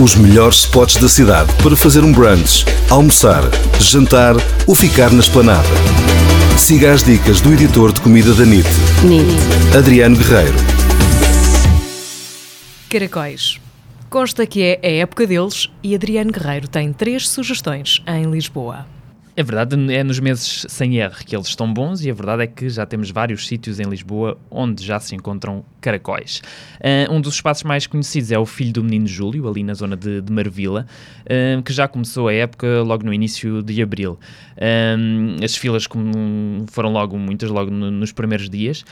Os melhores spots da cidade para fazer um brunch, almoçar, jantar ou ficar na esplanada. Siga as dicas do editor de comida da NIT, NIT. Adriano Guerreiro. Caracóis. Consta que é a época deles e Adriano Guerreiro tem três sugestões em Lisboa. É verdade, é nos meses sem R que eles estão bons e a verdade é que já temos vários sítios em Lisboa onde já se encontram caracóis. Uh, um dos espaços mais conhecidos é o Filho do Menino Júlio, ali na zona de, de Marvila, uh, que já começou a época logo no início de abril. Uh, as filas foram logo muitas, logo no, nos primeiros dias,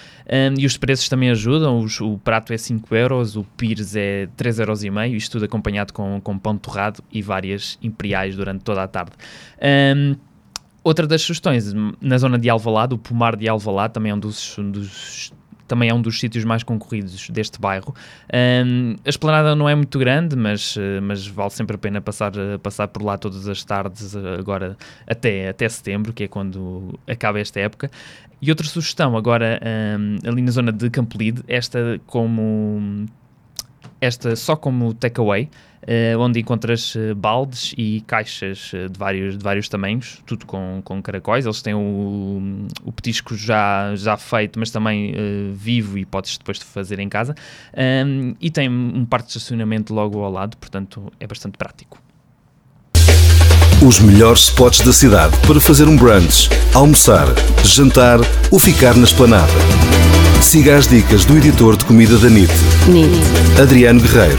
e os preços também ajudam. Os, o prato é 5 euros, o pires é 3,5 euros, isto tudo acompanhado com, com pão torrado e várias imperiais durante toda a tarde. Outra das sugestões, na zona de Alvalade, o Pomar de Alvalade também é um dos, um dos também é um dos sítios mais concorridos deste bairro. Um, a esplanada não é muito grande, mas, mas vale sempre a pena passar, passar por lá todas as tardes, agora até, até setembro, que é quando acaba esta época. E outra sugestão, agora um, ali na zona de Campolide, esta como esta só como takeaway, uh, onde encontras uh, baldes e caixas uh, de, vários, de vários tamanhos, tudo com, com caracóis. Eles têm o, o petisco já, já feito, mas também vivo e podes depois fazer em casa. Um, e tem um parque de estacionamento logo ao lado, portanto é bastante prático. Os melhores spots da cidade para fazer um brunch, almoçar, jantar ou ficar na esplanada. Siga as dicas do editor de comida da NIT, NIT. Adriano Guerreiro.